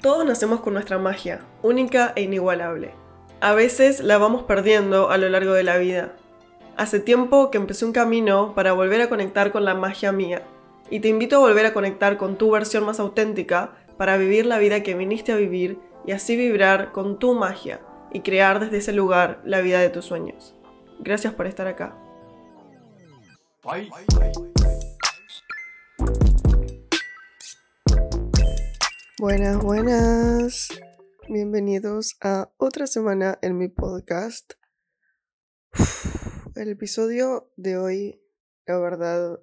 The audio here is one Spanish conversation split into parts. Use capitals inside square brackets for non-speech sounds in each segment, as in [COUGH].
Todos nacemos con nuestra magia, única e inigualable. A veces la vamos perdiendo a lo largo de la vida. Hace tiempo que empecé un camino para volver a conectar con la magia mía, y te invito a volver a conectar con tu versión más auténtica para vivir la vida que viniste a vivir y así vibrar con tu magia y crear desde ese lugar la vida de tus sueños. Gracias por estar acá. Buenas, buenas. Bienvenidos a otra semana en mi podcast. el episodio de hoy, la verdad,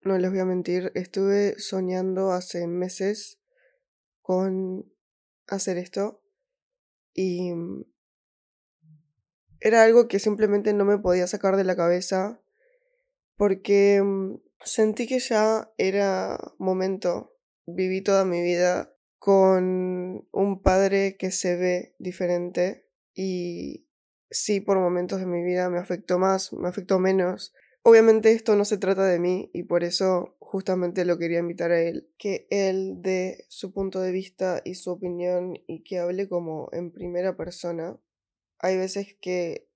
no les voy a mentir, estuve soñando hace meses con hacer esto y era algo que simplemente no me podía sacar de la cabeza porque mm, sentí que ya era momento, viví toda mi vida con un padre que se ve diferente y sí por momentos de mi vida me afectó más, me afectó menos. Obviamente esto no se trata de mí y por eso justamente lo quería invitar a él, que él dé su punto de vista y su opinión y que hable como en primera persona. Hay veces que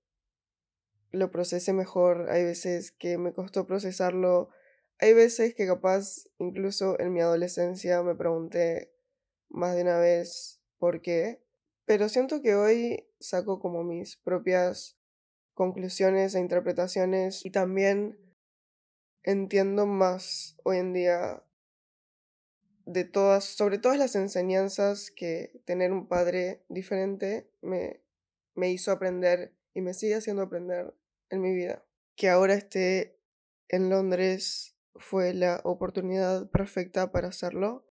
lo procese mejor, hay veces que me costó procesarlo, hay veces que capaz incluso en mi adolescencia me pregunté más de una vez por qué, pero siento que hoy saco como mis propias conclusiones e interpretaciones y también entiendo más hoy en día de todas, sobre todas las enseñanzas que tener un padre diferente me, me hizo aprender y me sigue haciendo aprender en mi vida. Que ahora esté en Londres fue la oportunidad perfecta para hacerlo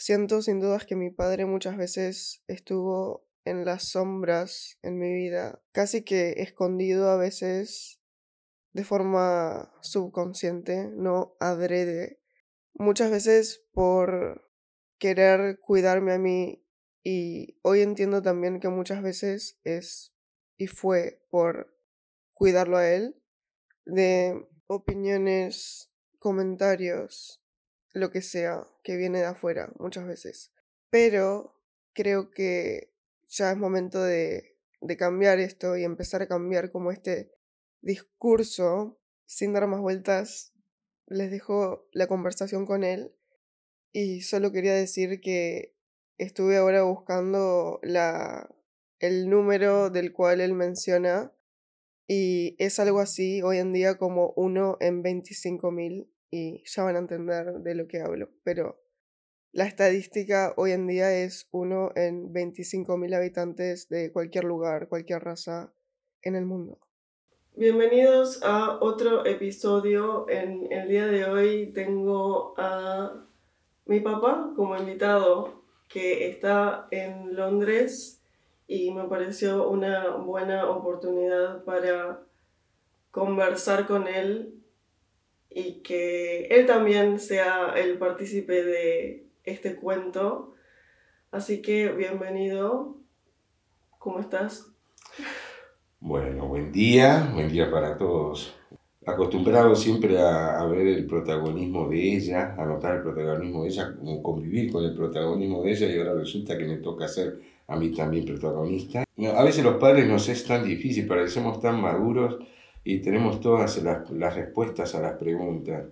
Siento sin dudas que mi padre muchas veces estuvo en las sombras en mi vida, casi que escondido a veces de forma subconsciente, no adrede. Muchas veces por querer cuidarme a mí y hoy entiendo también que muchas veces es y fue por cuidarlo a él de opiniones, comentarios, lo que sea que viene de afuera muchas veces. Pero creo que ya es momento de, de cambiar esto y empezar a cambiar como este discurso sin dar más vueltas. Les dejo la conversación con él y solo quería decir que estuve ahora buscando la, el número del cual él menciona y es algo así hoy en día como uno en 25.000 y ya van a entender de lo que hablo, pero la estadística hoy en día es uno en 25.000 habitantes de cualquier lugar, cualquier raza en el mundo. Bienvenidos a otro episodio. En el día de hoy tengo a mi papá como invitado que está en Londres y me pareció una buena oportunidad para conversar con él y que él también sea el partícipe de este cuento. Así que bienvenido. ¿Cómo estás? Bueno, buen día, buen día para todos. Acostumbrado siempre a, ver el protagonismo de ella, a notar el protagonismo de ella, como convivir con el protagonismo de ella y ahora resulta que me toca ser a mí también protagonista. a veces los padres nos es tan difícil, parecemos tan maduros y tenemos todas las, las, respuestas a las preguntas.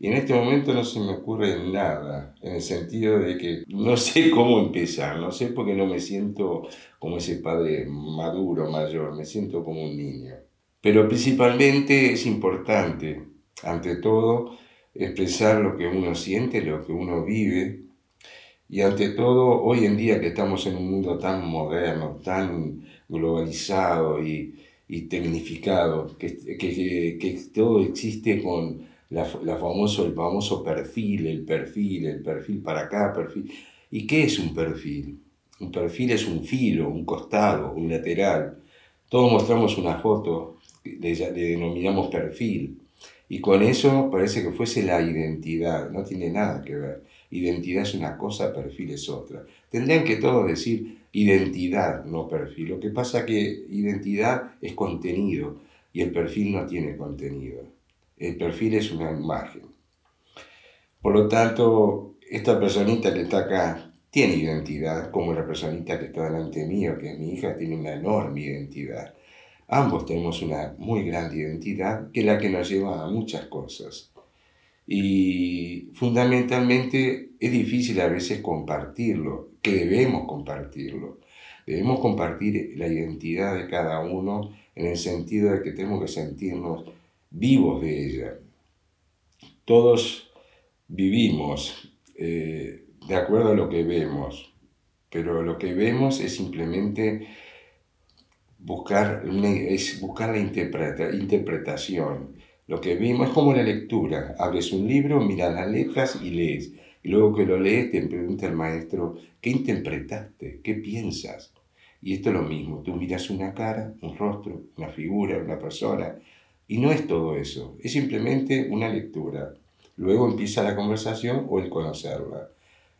Y en este momento no se me ocurre nada, en el sentido de que no sé [LAUGHS] cómo empezar, no sé porque no me siento como ese padre maduro, mayor, me siento como un niño. Pero principalmente es importante, ante todo, expresar lo que uno siente, lo que uno vive, y ante todo, hoy en día que estamos en un mundo tan moderno, tan globalizado y, y tecnificado, que, que, que todo existe con la, famoso, el famoso perfil, el perfil, el perfil para acá, perfil. ¿Y qué es un perfil? Un perfil es un filo, un costado, un lateral. Todos mostramos una foto, le, le denominamos perfil. Y con eso parece que fuese la identidad, no tiene nada que ver. Identidad es una cosa, perfil es otra. Tendrían que todos decir identidad, no perfil. Lo que pasa que identidad es contenido y el perfil no tiene contenido. El perfil es una imagen. Por lo tanto, esta personita que está acá, tiene identidad, como la personita que está delante mío, que es mi hija, tiene una enorme identidad. Ambos tenemos una muy grande identidad, que es la que nos lleva a muchas cosas. Y fundamentalmente es difícil a veces compartirlo, que debemos compartirlo. Debemos compartir la identidad de cada uno en el sentido de que tenemos que sentirnos vivos de ella. Todos vivimos eh, de acuerdo a lo que vemos, pero lo que vemos es simplemente buscar, es buscar la interpretación. Lo que vimos es como la lectura. Abres un libro, miras las letras y lees. Y luego que lo lees te pregunta el maestro, ¿qué interpretaste? ¿Qué piensas? Y esto es lo mismo, tú miras una cara, un rostro, una figura, una persona, y no es todo eso, es simplemente una lectura. Luego empieza la conversación o el conocerla.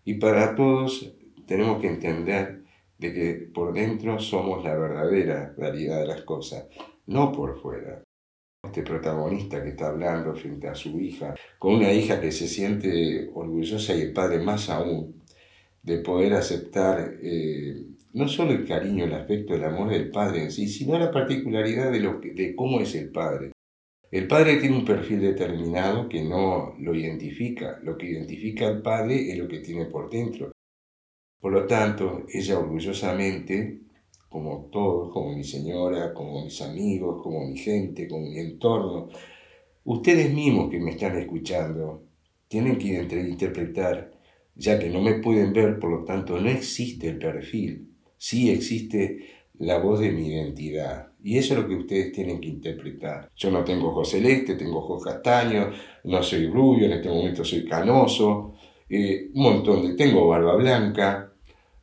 Y para todos tenemos que entender de que por dentro somos la verdadera realidad de las cosas, no por fuera. Este protagonista que está hablando frente a su hija, con una hija que se siente orgullosa y el padre más aún, de poder aceptar eh, no solo el cariño, el afecto, el amor del padre en sí, sino la particularidad de, lo de cómo es el padre. El padre tiene un perfil determinado que no lo identifica. Lo que identifica al padre es lo que tiene por dentro. Por lo tanto, ella orgullosamente, como todos, como mi señora, como mis amigos, como mi gente, como mi entorno, ustedes mismos que me están escuchando, tienen que interpretar, ya que no me pueden ver, por lo tanto no existe el perfil sí existe la voz de mi identidad. Y eso es lo que ustedes tienen que interpretar. Yo no tengo ojos celeste, tengo ojos castaños, no soy rubio, en este momento soy canoso, eh, un montón de... tengo barba blanca,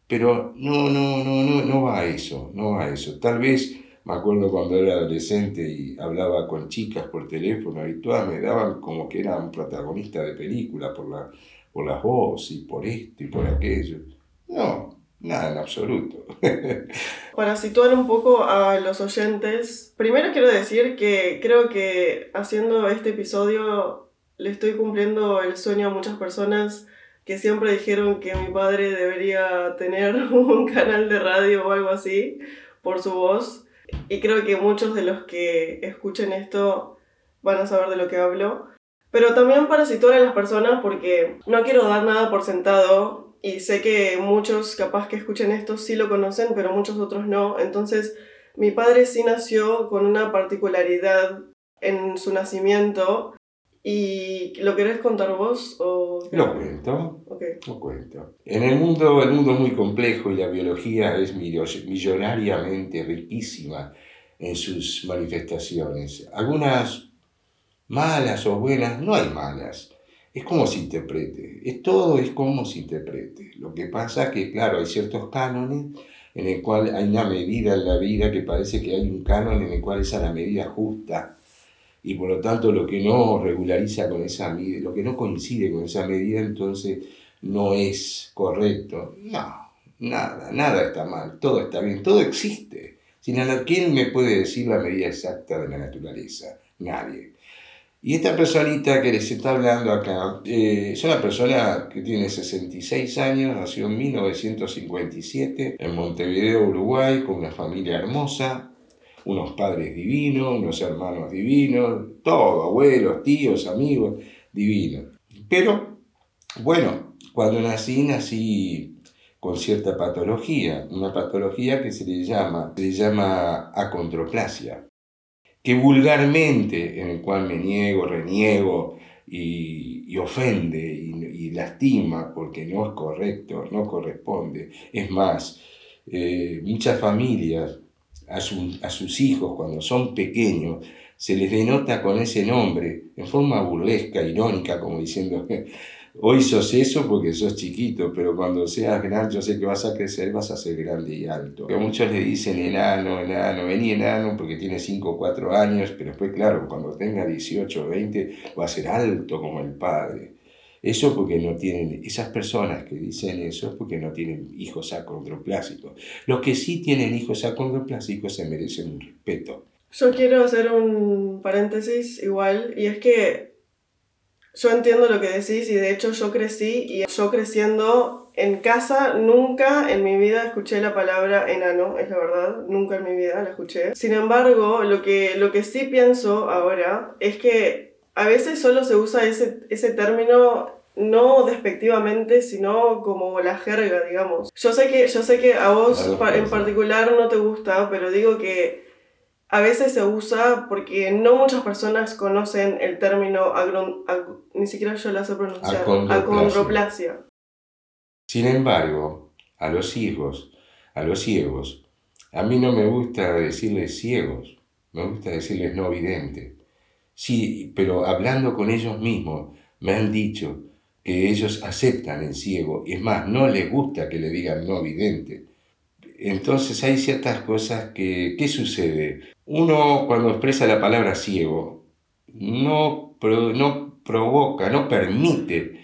pero no, no, no, no, no va a eso, no va a eso. Tal vez me acuerdo cuando era adolescente y hablaba con chicas por teléfono y todas me daban como que era un protagonista de película por, la, por las voces y por esto y por aquello. No, Nada, en absoluto. [LAUGHS] Para situar un poco a los oyentes, primero quiero decir que creo que haciendo este episodio le estoy cumpliendo el sueño a muchas personas que siempre dijeron que mi padre debería tener [LAUGHS] un canal de radio o algo así por su voz. Y creo que muchos de los que escuchen esto van a saber de lo que hablo. Pero también para situar a las personas porque no quiero dar nada por sentado y sé que muchos capaz que escuchen esto sí lo conocen, pero muchos otros no. Entonces, mi padre sí nació con una particularidad en su nacimiento. ¿Y lo querés contar vos? O... Lo cuento. Lo cuento. En el mundo, el mundo es muy complejo y la biología es millonariamente riquísima en sus manifestaciones. Algunas malas o buenas, no hay malas es como se interprete, es todo es como se interprete. Lo que pasa es que, claro, hay ciertos cánones en el cual hay una medida en la vida que parece que hay un canon en el cual esa es la medida justa y por lo tanto lo que no regulariza con esa medida, lo que no coincide con esa medida, entonces no es correcto. No, nada, nada está mal, todo está bien, todo existe. Sin ¿quién me puede decir la medida exacta de la naturaleza? Nadie. Y esta personita que les está hablando acá eh, es una persona que tiene 66 años, nació en 1957 en Montevideo, Uruguay, con una familia hermosa, unos padres divinos, unos hermanos divinos, todo, abuelos, tíos, amigos, divinos. Pero, bueno, cuando nací, nací con cierta patología, una patología que se le llama, se le llama acondroplasia que vulgarmente, en el cual me niego, reniego y, ofende y, lastima porque no es correcto, no corresponde. Es más, eh, muchas familias a, a sus hijos cuando son pequeños se les denota con ese nombre en forma burlesca, irónica, como diciendo [LAUGHS] Hoy sos eso porque sos chiquito, pero cuando seas grande, yo sé que vas a crecer, vas a ser grande y alto. A muchos le dicen enano, enano, vení enano porque tiene 5 o 4 años, pero después, claro, cuando tenga 18 o 20, va a ser alto como el padre. Eso porque no tienen, esas personas que dicen eso es porque no tienen hijos acondroplásicos. Los que sí tienen hijos acondroplásicos se merecen un respeto. Yo quiero hacer un paréntesis igual, y es que yo entiendo lo que decís y de hecho yo crecí y yo creciendo en casa nunca en mi vida escuché la palabra enano, es la verdad, nunca en mi vida la escuché. Sin embargo, lo que, lo que sí pienso ahora es que a veces solo se usa ese, ese término no despectivamente, sino como la jerga, digamos. Yo sé que, yo sé que a vos en particular no te gusta, pero digo que a veces se usa porque no muchas personas conocen el término ni siquiera yo la sé pronunciar, acondroplasia. Sin embargo, a los ciegos, a los ciegos, a mí no me gusta decirles ciegos, me gusta decirles no videntes. Sí, pero hablando con ellos mismos, me han dicho que ellos aceptan el ciego, y es más, no les gusta que le digan no vidente. Entonces hay ciertas cosas que, ¿qué sucede? Uno cuando expresa la palabra ciego, no, no provoca, no permite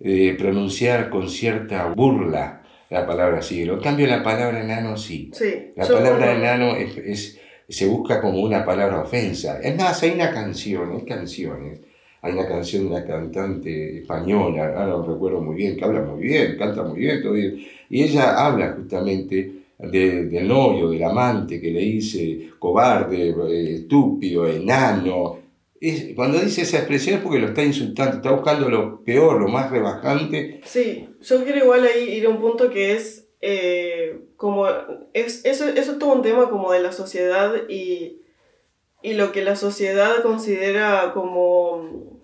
eh, pronunciar con cierta burla la palabra cielo. En cambio, la palabra enano sí. la palabra enano es, se busca como una palabra ofensa. Es más, hay una canción, hay canciones. Hay una canción de una cantante española, ahora no recuerdo muy bien, que habla muy bien, canta muy bien, todo bien. Y ella habla justamente del novio, del amante que le dice cobarde, eh, estúpido, enano, cuando dice esa expresión es porque lo está insultando, está buscando lo peor, lo más rebajante. Sí, yo quiero igual ahí ir a un punto que es eh, como, es, eso, eso es todo un tema como de la sociedad y, y lo que la sociedad considera como,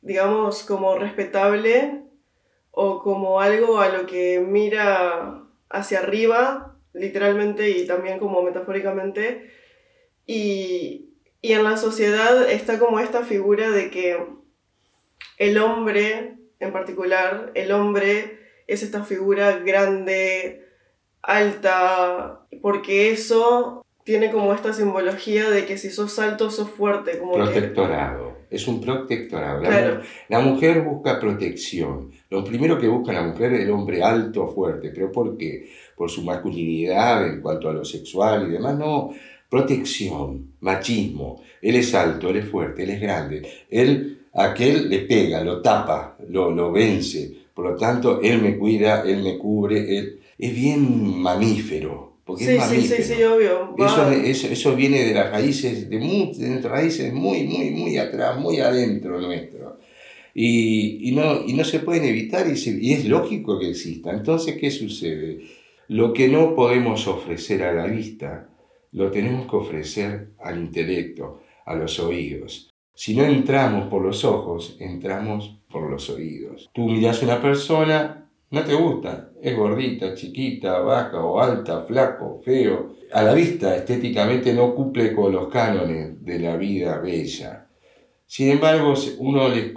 digamos, como respetable o como algo a lo que mira hacia arriba, literalmente y también como metafóricamente. Y, y en la sociedad está como esta figura de que el hombre, en particular, el hombre es esta figura grande, alta, porque eso tiene como esta simbología de que si sos alto sos fuerte. Como protectorado, es un protectorado. La, la, mujer busca protección. Lo primero que busca la mujer es el hombre alto, fuerte. ¿Pero por qué? Por su masculinidad en cuanto a lo sexual y demás. No, protección, machismo. Él es alto, él es fuerte, él es grande. Él, aquel le pega, lo tapa, lo, lo vence. Por lo tanto, él me cuida, él me cubre, él es bien mamífero. Porque sí, es mamífero. sí, sí, sí, obvio. Eso, eso, viene de las raíces, de, muy, de raíces muy, muy, muy atrás, muy adentro nuestro. Y, y, no, y no se pueden evitar y, y es lógico que exista. Entonces, ¿qué sucede? Lo que no podemos ofrecer a la vista, lo tenemos que ofrecer al intelecto, a los oídos. Si no entramos por los ojos, entramos por los oídos. Tú miras a una persona, no te gusta, es gordita, chiquita, baja o alta, flaco, feo. A la vista estéticamente no cumple con los cánones de la vida bella. Sin embargo, uno le,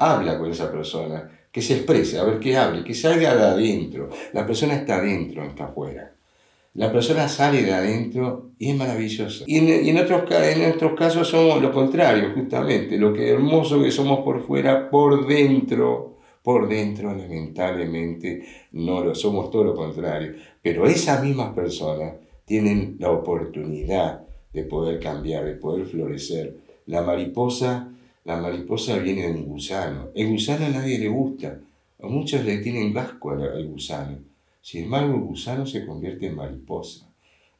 habla con esa persona, que se exprese, a ver qué hable, que salga de adentro. La persona está adentro, no está afuera la persona sale de adentro y es maravillosa. Y en, otros, en nuestros casos somos lo contrario, justamente. Lo que hermoso que somos por fuera, por dentro, por dentro lamentablemente no lo somos todo lo contrario. Pero esas mismas personas tienen la oportunidad de poder cambiar, de poder florecer. La mariposa, la mariposa viene de un gusano. El gusano a nadie le gusta. A muchos le tienen vasco al gusano embargo, el gusano se convierte en mariposa.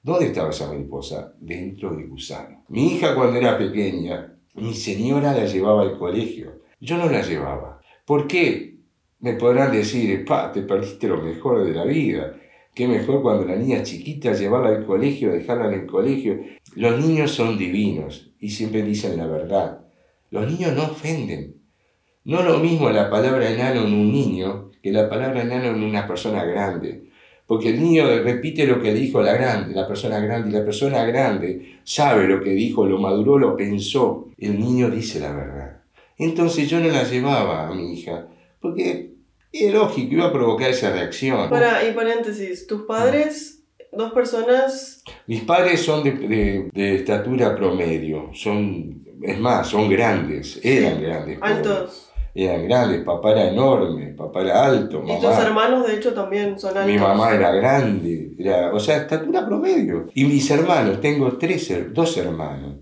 ¿Dónde estaba esa mariposa? Dentro del gusano. Mi hija cuando era pequeña, mi señora la llevaba al colegio. Yo no la llevaba. ¿Por qué? Me podrán decir, pa, te perdiste lo mejor de la vida. Qué mejor cuando la niña chiquita llevarla al colegio, dejarla en el colegio. Los niños son divinos y siempre dicen la verdad. Los niños no ofenden. No lo mismo la palabra enano en un niño que la palabra enano en una persona grande. Porque el niño repite lo que dijo la grande, la persona grande, y la persona grande sabe lo que dijo, lo maduró, lo pensó. El niño dice la verdad. Entonces yo no la llevaba a mi hija, porque es lógico, iba a provocar esa reacción. Para, y paréntesis, tus padres, dos personas... Mis padres son de, de, estatura promedio, son, es más, son grandes, eran grandes. Altos eran grandes, papá era enorme, papá era alto. Mamá, y tus hermanos, de hecho, también son altos. Mi mamá era grande, era, o sea, estatura promedio. Y mis hermanos, tengo tres, dos hermanos,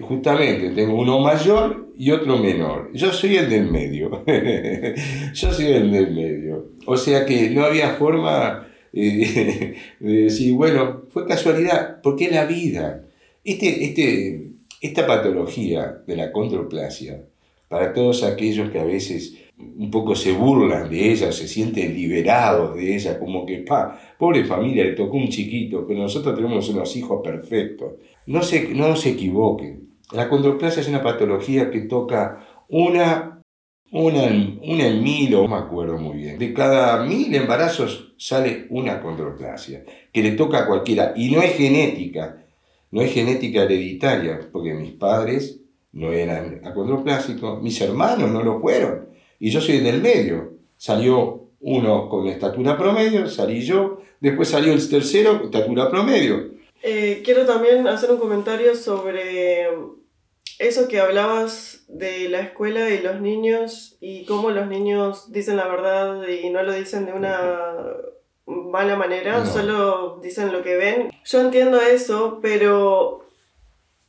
justamente tengo uno mayor y otro menor. Yo soy el del medio. [LAUGHS] Yo soy el del medio. O sea que no había forma eh, [LAUGHS] de decir, bueno, fue casualidad, porque es la vida. Este, este, esta patología de la controplasia, para todos aquellos que a veces un poco se burlan de ella, se sienten liberados de ella, como que, pa, pobre familia, le tocó un chiquito, pero nosotros tenemos unos hijos perfectos. No se, no se equivoquen. La condroplasia es una patología que toca una, una, una en mil, no me acuerdo muy bien. De cada mil embarazos sale una condroplasia, que le toca a cualquiera. Y no es genética, no es genética hereditaria, porque mis padres no eran acondroplásicos, mis hermanos no lo fueron y yo soy del medio. Salió uno con estatura promedio, salí yo, después salió el tercero, estatura promedio. Eh, quiero también hacer un comentario sobre eso que hablabas de la escuela y los niños y cómo los niños dicen la verdad y no lo dicen de una mala manera, solo dicen lo que ven. Yo entiendo eso, pero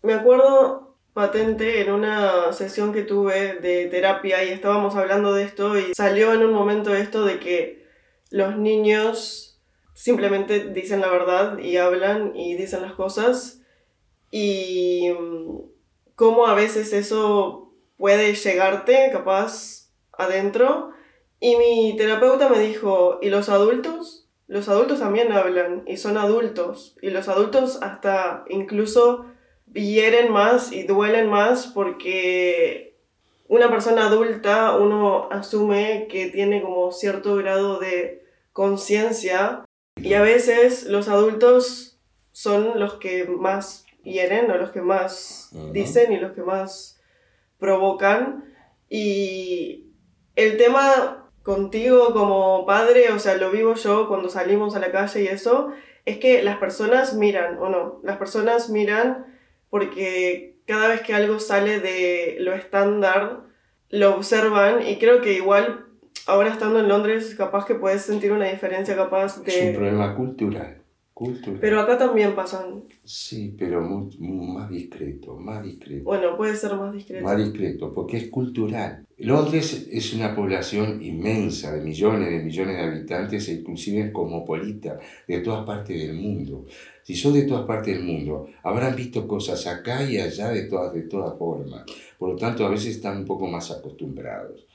me acuerdo patente en una sesión que tuve de terapia y estábamos hablando de esto y salió en un momento esto de que los niños simplemente dicen la verdad y hablan y dicen las cosas y mm, cómo a veces eso puede llegarte capaz adentro y mi terapeuta me dijo, ¿y los adultos? Los adultos también hablan y son adultos y los adultos hasta incluso hieren más y duelen más porque una persona adulta uno asume que tiene como cierto grado de conciencia y a veces los adultos son los que más hieren o los que más dicen y los que más provocan. Y el tema contigo como padre, o sea, lo vivo yo cuando salimos a la calle y eso, es que las personas miran, o no, las personas miran porque cada vez que algo sale de lo estándar, lo observan y creo que igual ahora estando en Londres capaz que puedes sentir una diferencia capaz de... Es un problema cultural. Cultural. Pero acá también pasan. Sí, pero más discreto, más discreto. Bueno, puede ser más discreto. Más discreto, porque es cultural. Londres es una población inmensa, de millones de millones de habitantes, e inclusive cosmopolita, de todas partes del mundo si son de todas partes del mundo, habrán visto cosas acá y allá de todas, de todas formas. Por lo tanto, a veces están un poco más acostumbrados.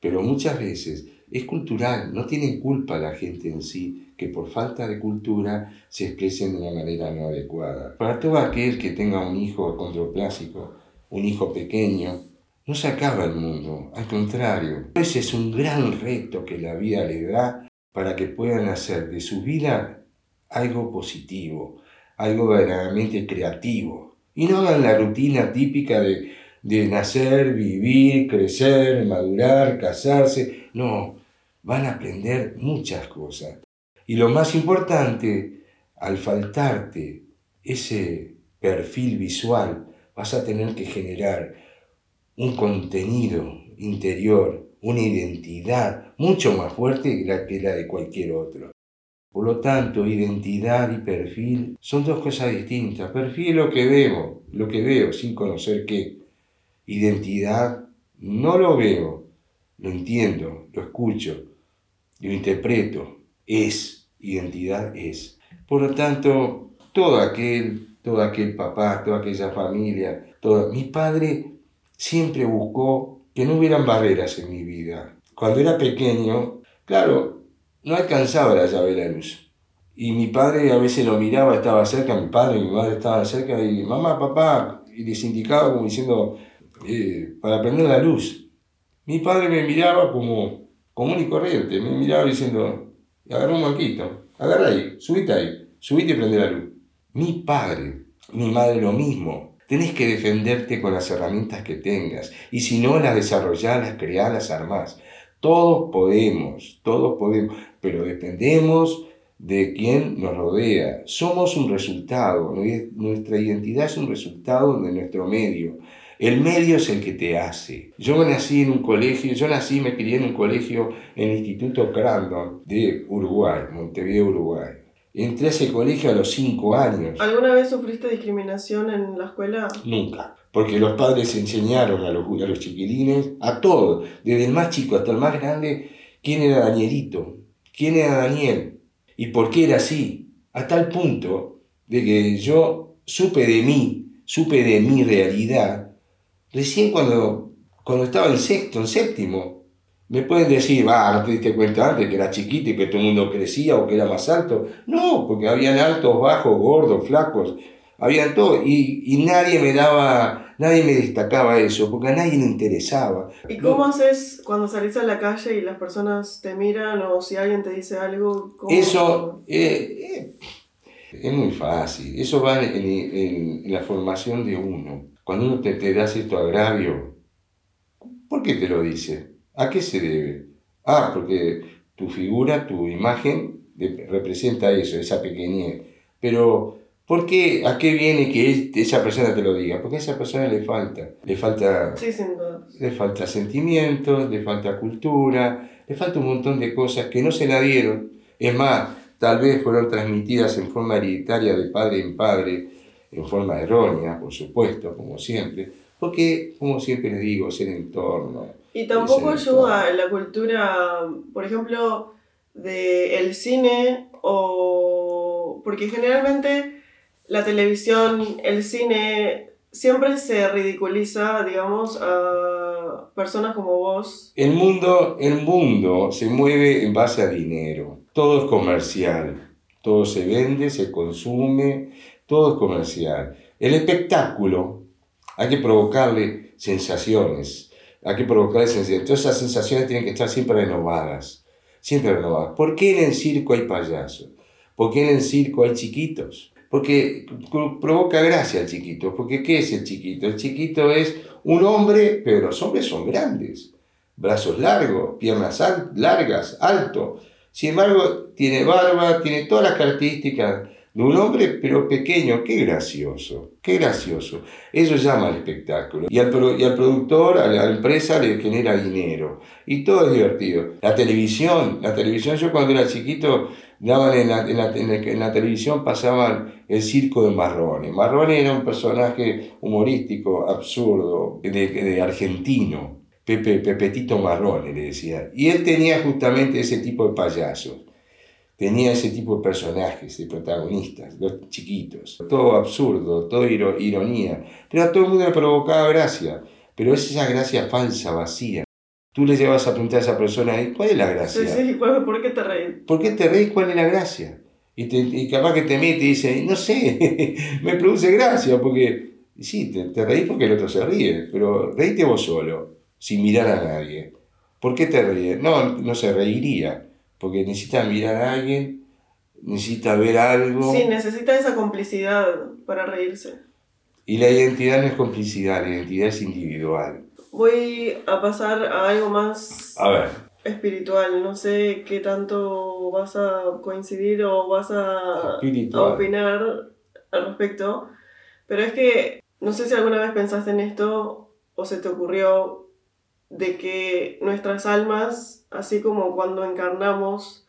Pero muchas veces es cultural, no tienen culpa la gente en sí que por falta de cultura se expresen de una manera no adecuada. Para todo aquel que tenga un hijo condroplásico, un hijo pequeño, no se acaba el mundo, al contrario. Ese es un gran reto que la vida le da para que puedan hacer de su vida algo positivo, algo verdaderamente creativo. Y no hagan la rutina típica de, de nacer, vivir, crecer, madurar, casarse. No, van a aprender muchas cosas. Y lo más importante, al faltarte ese perfil visual, vas a tener que generar un contenido interior, una identidad mucho más fuerte que la de cualquier otro. Por lo tanto, identidad y perfil son dos cosas distintas. Perfil es lo que veo, lo que veo sin conocer qué. Identidad no lo veo, lo entiendo, lo escucho, lo interpreto. Es, identidad es. Por lo tanto, todo aquel, todo aquel papá, toda aquella familia, todo, mi padre siempre buscó que no hubieran barreras en mi vida. Cuando era pequeño, claro, no alcanzaba la llave de la luz. Y mi padre a veces lo miraba, estaba cerca, mi padre y mi madre estaban cerca, y mamá, papá, y les indicaba como diciendo, eh, para prender la luz. Mi padre me miraba como común y corriente, me miraba diciendo, agarra un banquito, agarra ahí, subite ahí, subite y prende la luz. Mi padre, mi madre lo mismo. Tenés que defenderte con las herramientas que tengas, y si no las desarrollás, las creás, las armás. Todos podemos, todos podemos, pero dependemos de quien nos rodea. Somos un resultado, nuestra identidad es un resultado de nuestro medio. El medio es el que te hace. Yo nací en un colegio, yo nací, me crié en un colegio en el Instituto Crandon de Uruguay, Montevideo, Uruguay. Entré a ese colegio a los cinco años. ¿Alguna vez sufriste discriminación en la escuela? Nunca. porque los padres enseñaron a los, a los chiquilines, a todos, desde el más chico hasta el más grande, quién era Danielito, quién era Daniel y por qué era así, a tal punto de que yo supe de mí, supe de mi realidad, recién cuando, cuando estaba en sexto, en séptimo. Me pueden decir, va, no te diste cuenta antes que era chiquito y que todo el mundo crecía o que era más alto. No, porque habían altos, bajos, gordos, flacos, habían todo. Y, y nadie me daba, nadie me destacaba eso, porque a nadie le interesaba. ¿Y cómo haces cuando salís a la calle y las personas te miran o si alguien te dice algo? ¿cómo- Eso eh, eh, es muy fácil. Eso va en, en- en la formación de uno. Cuando uno te, te da cierto agravio, ¿por qué te lo dice? ¿A qué se debe? Ah, porque tu figura, tu imagen representa eso, esa pequeñez. Pero, ¿por qué? ¿A qué viene que esa persona te lo diga? Porque a esa persona le falta. Le falta Sí, sin duda. le falta sentimientos, le falta cultura, le falta un montón de cosas que no se la dieron. Es más, tal vez fueron transmitidas en forma hereditaria de padre en padre, en forma errónea, por supuesto, como siempre, porque, como siempre les digo, es el entorno. Y tampoco ayuda en la cultura, por ejemplo, del cine o... Porque generalmente la televisión, el cine, siempre se ridiculiza, digamos, a personas como vos. El mundo, el mundo se mueve en base a dinero, todo es comercial, todo se vende, se consume, todo es comercial. El espectáculo, hay que provocarle sensaciones, hay que provocarle sensaciones. Todas esas sensaciones tienen que estar siempre renovadas, siempre renovadas. ¿Por qué en el circo hay payasos? ¿Por qué en el circo hay chiquitos? Porque pro- provoca gracia el chiquito. Porque ¿qué es el chiquito? El chiquito es un hombre, pero los hombres son grandes. Brazos largos, piernas largas, alto. Sin embargo, tiene barba, tiene todas las características de un hombre, pero pequeño. Qué gracioso, qué gracioso. Eso llama al espectáculo. Y al, pro- y al productor, a la empresa le genera dinero. Y todo es divertido. La televisión, la televisión, yo cuando era chiquito, daban en la, en la- en la- en la televisión pasaban el circo de Marrone. Marrone era un personaje humorístico, absurdo, de, de argentino. Pepe, Pepetito Marrone le decía. Y él tenía justamente ese tipo de payasos. Tenía ese tipo de personajes, de protagonistas, los chiquitos. Todo absurdo, todo iro- ironía. Pero a todo el mundo le provocaba gracia. Pero es esa gracia falsa, vacía. Tú le llevas a preguntar a esa persona, "¿Y ¿cuál es la gracia? Sí, sí, ¿por qué te reís? ¿Por qué te reís? ¿Cuál es la gracia? Y, te, y capaz que te mete y dice, no sé, [LAUGHS] me produce gracia, porque sí, te, te reís porque el otro se ríe, pero reíte vos solo, sin mirar a nadie. ¿Por qué te ríes? No, no se reiría, porque necesita mirar a alguien, necesita ver algo, Sí, necesita esa complicidad para reírse. y la identidad no es complicidad, la identidad es individual. Voy a pasar a algo más A ver, espiritual. No sé qué tanto vas a coincidir o vas a, a opinar al respecto. Pero es que no sé si alguna vez pensaste en esto o se te ocurrió de que nuestras almas, así como cuando encarnamos,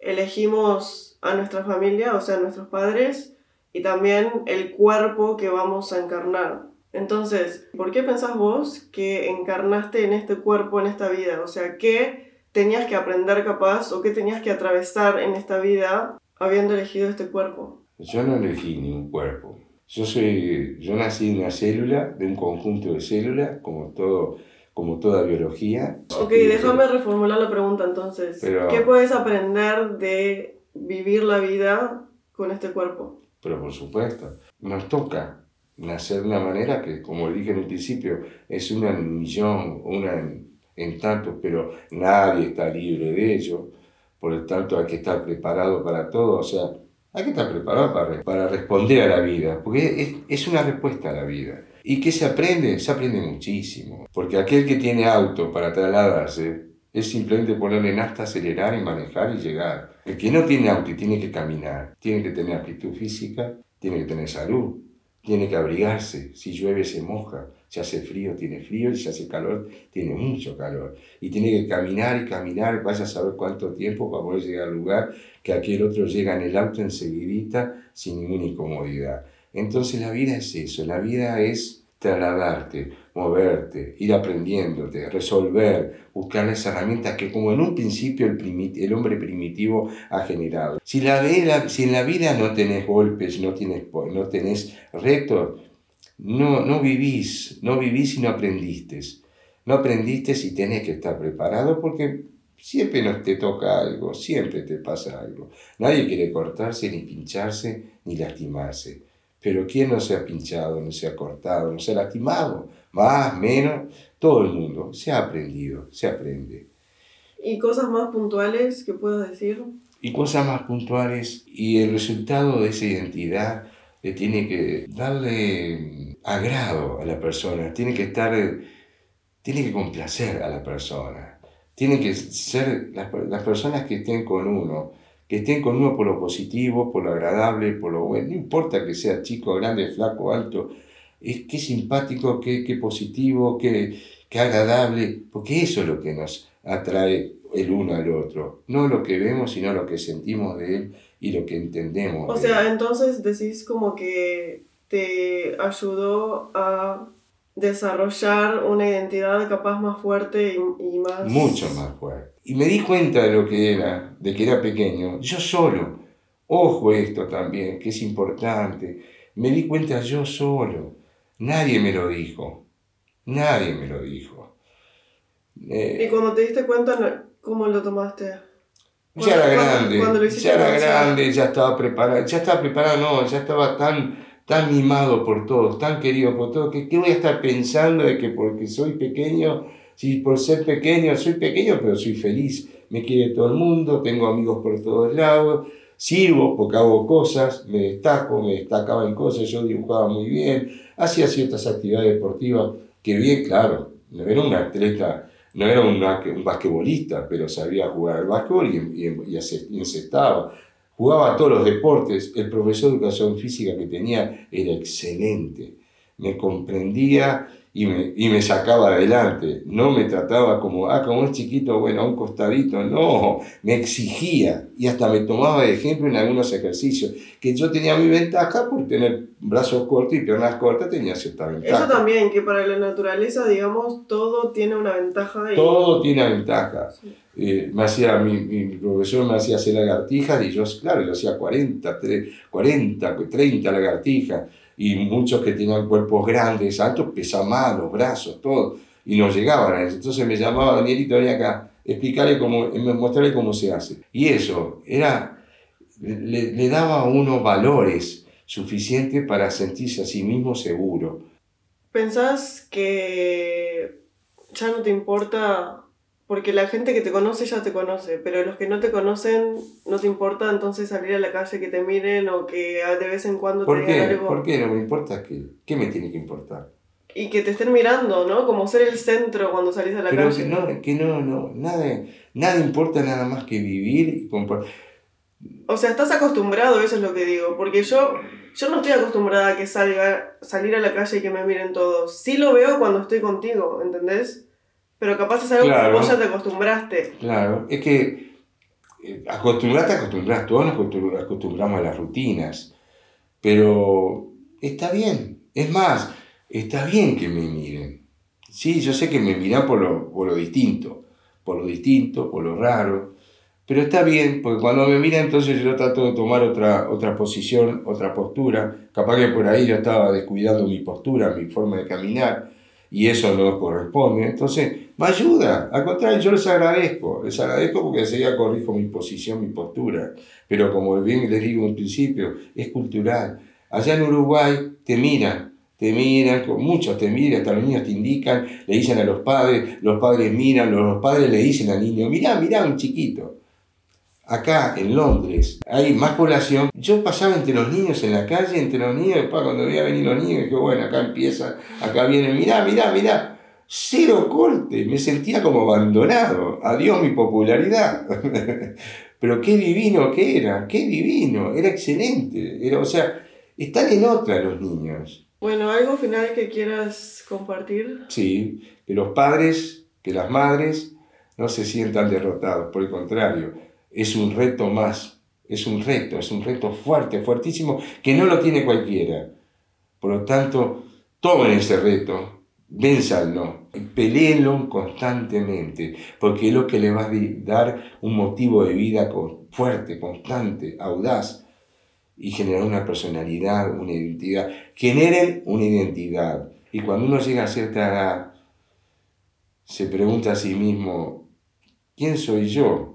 elegimos a nuestra familia, o sea, a nuestros padres, y también el cuerpo que vamos a encarnar. Entonces, ¿por qué pensás vos que encarnaste en este cuerpo, en esta vida? O sea, ¿qué tenías que aprender capaz o qué tenías que atravesar en esta vida habiendo elegido este cuerpo? Yo no elegí ningún cuerpo. Yo soy, yo nací de una célula, de un conjunto de células, como todo, como toda biología. Ok, déjame reformular la pregunta entonces. Pero- ¿Qué puedes aprender de vivir la vida con este cuerpo? Pero por supuesto, nos toca nacer de una manera que, como dije en un principio, es una en millón, una en, en tantos, pero nadie está libre de ello. Por lo tanto, hay que estar preparado para todo. O sea, hay que estar preparado para, para responder a la vida, porque es, es una respuesta a la vida. ¿Y qué se aprende? Se aprende muchísimo. Porque aquel que tiene auto para trasladarse es simplemente ponerle en hasta acelerar y manejar y llegar. El que no tiene auto y tiene que caminar, tiene que tener aptitud física, tiene que tener salud, tiene que abrigarse. Si llueve se moja, si hace frío tiene frío y si hace calor tiene mucho calor. Y tiene que caminar y caminar, vaya a saber cuánto tiempo para poder llegar al lugar, que aquel otro llega en el auto enseguidita sin ninguna incomodidad. Entonces la vida es eso, la vida es trasladarte, moverte, ir aprendiéndote, resolver, buscar las herramientas que como en un principio el, el hombre primitivo ha generado. Si, la, si en la vida no tenés golpes, no tenés, no tenés retos, no, no vivís, no vivís y no aprendiste. No aprendiste y tenés que estar preparado porque siempre nos te toca algo, siempre te pasa algo. Nadie quiere cortarse, ni pincharse, ni lastimarse. Pero ¿quién no se ha pinchado, no se ha cortado, no se ha lastimado? Más, menos, todo el mundo. Se ha aprendido, se aprende. ¿Y cosas más puntuales que puedo decir? Y cosas más puntuales. Y el resultado de esa identidad le tiene que darle agrado a la persona, tiene que estar, tiene que complacer a la persona. Tienen que ser las, las personas que estén con uno que estén con uno por lo positivo, por lo agradable, por lo bueno, no importa que sea chico, grande, flaco, alto, es que simpático, que, que positivo, que, que agradable, porque eso es lo que nos atrae el uno al otro, no lo que vemos, sino lo que sentimos de él y lo que entendemos. O sea, entonces decís como que te ayudó a desarrollar una identidad capaz más fuerte y, más... Mucho más fuerte. Y me di cuenta de lo que era, de que era pequeño, yo solo. Ojo esto también, que es importante. Me di cuenta yo solo. Nadie me lo dijo. Nadie me lo dijo. Eh, ¿Y cuando te diste cuenta, cómo lo tomaste? Ya era grande, ya era grande, ya estaba preparado, ya estaba preparado, no, ya estaba tan tan mimado por todos, tan querido por todos, que ¿qué voy a estar pensando de que porque soy pequeño, si por ser pequeño, soy pequeño, pero soy feliz, me quiere todo el mundo, tengo amigos por todos lados, sirvo porque hago cosas, me destaco, me destacaba en cosas, yo dibujaba muy bien, hacía ciertas actividades deportivas, que bien, claro, no era un atleta, no era un, basquetbolista, pero sabía jugar al básquetbol y, y, y, y encestaba. Jugaba a todos los deportes, el profesor de educación física que tenía era excelente, me comprendía y me, y me sacaba adelante, no me trataba como, ah, como un chiquito, bueno, a un costadito, no, me exigía y hasta me tomaba de ejemplo en algunos ejercicios, que yo tenía mi ventaja por tener brazos cortos y piernas cortas, tenía cierta ventaja. Eso también, que para la naturaleza, digamos, todo tiene una ventaja. Todo tiene ventaja. Eh, me hacía, mi, mi, profesor me hacía hacer lagartijas y yo, claro, yo hacía 40, 40, 30 lagartijas y muchos que tenían cuerpos grandes, altos, pesaban más los brazos, todo, y no llegaban a eso. Entonces me llamaba Danielito, venía acá, explicarle cómo, mostrarle cómo se hace. Y eso, era, le, le daba a uno valores suficientes para sentirse a sí mismo seguro. ¿Pensás que ya no te importa porque la gente que te conoce ya te conoce, pero los que no te conocen no te importa entonces salir a la calle que te miren o que de vez en cuando ¿Por te qué? algo. ¿Por qué no me importa? ¿Qué, ¿Qué me tiene que importar? Y que te estén mirando, ¿no? Como ser el centro cuando salís a la pero calle. Pero no, que no, no, nada, nada importa nada más que vivir y compartir. O sea, estás acostumbrado, eso es lo que digo, porque yo, yo no estoy acostumbrada a que salga, salir a la calle y que me miren todos. Sí lo veo cuando estoy contigo, ¿entendés? Pero capaz es algo que vos ya te acostumbraste. Claro, es que eh, acostumbrarte, acostumbras, todos nos acostumbramos a las rutinas, pero está bien. Es más, está bien que me miren. Sí, yo sé que me miran por lo, por lo distinto, por lo distinto, por lo raro, pero está bien, porque cuando me miran entonces yo trato de tomar otra, otra posición, otra postura. Capaz que por ahí yo estaba descuidando mi postura, mi forma de caminar, y eso no corresponde. Entonces, me ayuda. Al contrario, yo les agradezco. Les agradezco porque enseguida corrijo mi posición, mi postura. Pero como bien les digo en principio, es cultural. Allá en Uruguay te miran, te miran, muchos te miran, hasta los niños te indican, le dicen a los padres, los padres miran, los padres le dicen al niño, mirá, mirá, un chiquito. Acá en Londres hay más población. Yo pasaba entre los niños en la calle, entre los niños, después cuando veía venir los niños, dije, bueno, acá empieza, acá vienen, mirá, mirá, mirá cero corte, me sentía como abandonado, adiós mi popularidad. [LAUGHS] Pero qué divino que era, qué divino, era excelente, era, o sea, están en otra los niños. Bueno, ¿algo final que quieras compartir? Sí, que los padres, que las madres no se sientan derrotados, por el contrario, es un reto más, es un reto, es un reto fuerte, fuertísimo, que no lo tiene cualquiera. Por lo tanto, tomen ese reto, vénzanlo, peleenlo constantemente, porque es lo que le va a dar un motivo de vida fuerte, constante, audaz, y generar una personalidad, una identidad. Generen una identidad. Y cuando uno llega a cierta edad, se pregunta a sí mismo, ¿quién soy yo?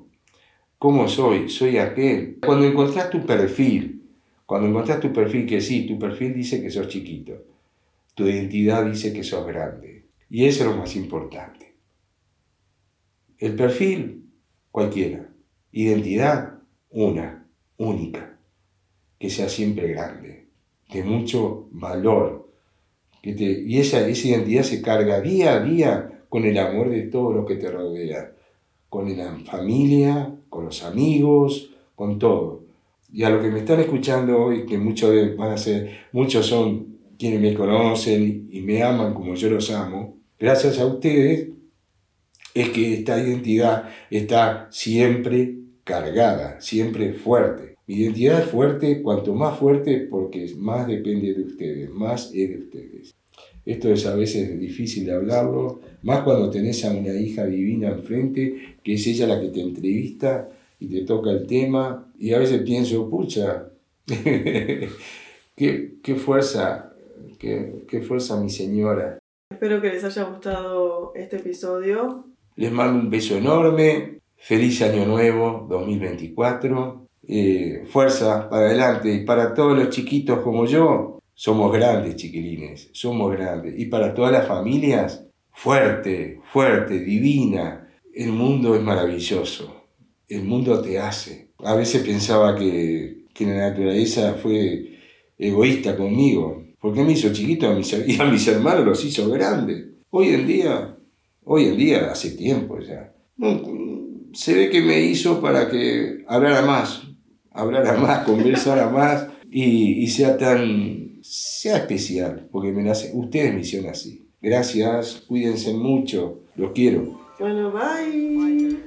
¿Cómo soy? ¿Soy aquel? Cuando encontrás tu perfil, cuando encontrás tu perfil que sí, tu perfil dice que sos chiquito, tu identidad dice que sos grande. Y eso es lo más importante. El perfil, cualquiera. Identidad, una, única. Que sea siempre grande, de mucho valor. Que te, y esa, esa identidad se carga día a día con el amor de todo lo que te rodea. Con la familia, con los amigos, con todo. Y a los que me están escuchando hoy, que muchos van a ser, muchos son quienes me conocen y me aman como yo los amo, gracias a ustedes es que esta identidad está siempre cargada, siempre fuerte. Mi identidad es fuerte, cuanto más fuerte, porque más depende de ustedes, más es de ustedes. Esto es a veces difícil de hablarlo, más cuando tenés a una hija divina enfrente, que es ella la que te entrevista y te toca el tema, y a veces pienso, pucha, [LAUGHS] qué, qué fuerza, qué, qué fuerza mi señora. Espero que les haya gustado este episodio. Les mando un beso enorme, feliz año nuevo 2024, eh, fuerza para adelante y para todos los chiquitos como yo, somos grandes chiquilines, somos grandes. Y para todas las familias, fuerte, fuerte, divina. El mundo es maravilloso, el mundo te hace. A veces pensaba que, que la naturaleza fue egoísta conmigo, porque me hizo chiquito y a mis hermanos los hizo grandes. Hoy en día hoy en día, hace tiempo ya, se ve que me hizo para que hablara más, hablara más, [LAUGHS] conversara más y, y, sea tan, sea especial, porque me nace, ustedes me hicieron así. Gracias, cuídense mucho, los quiero. Bueno, bye.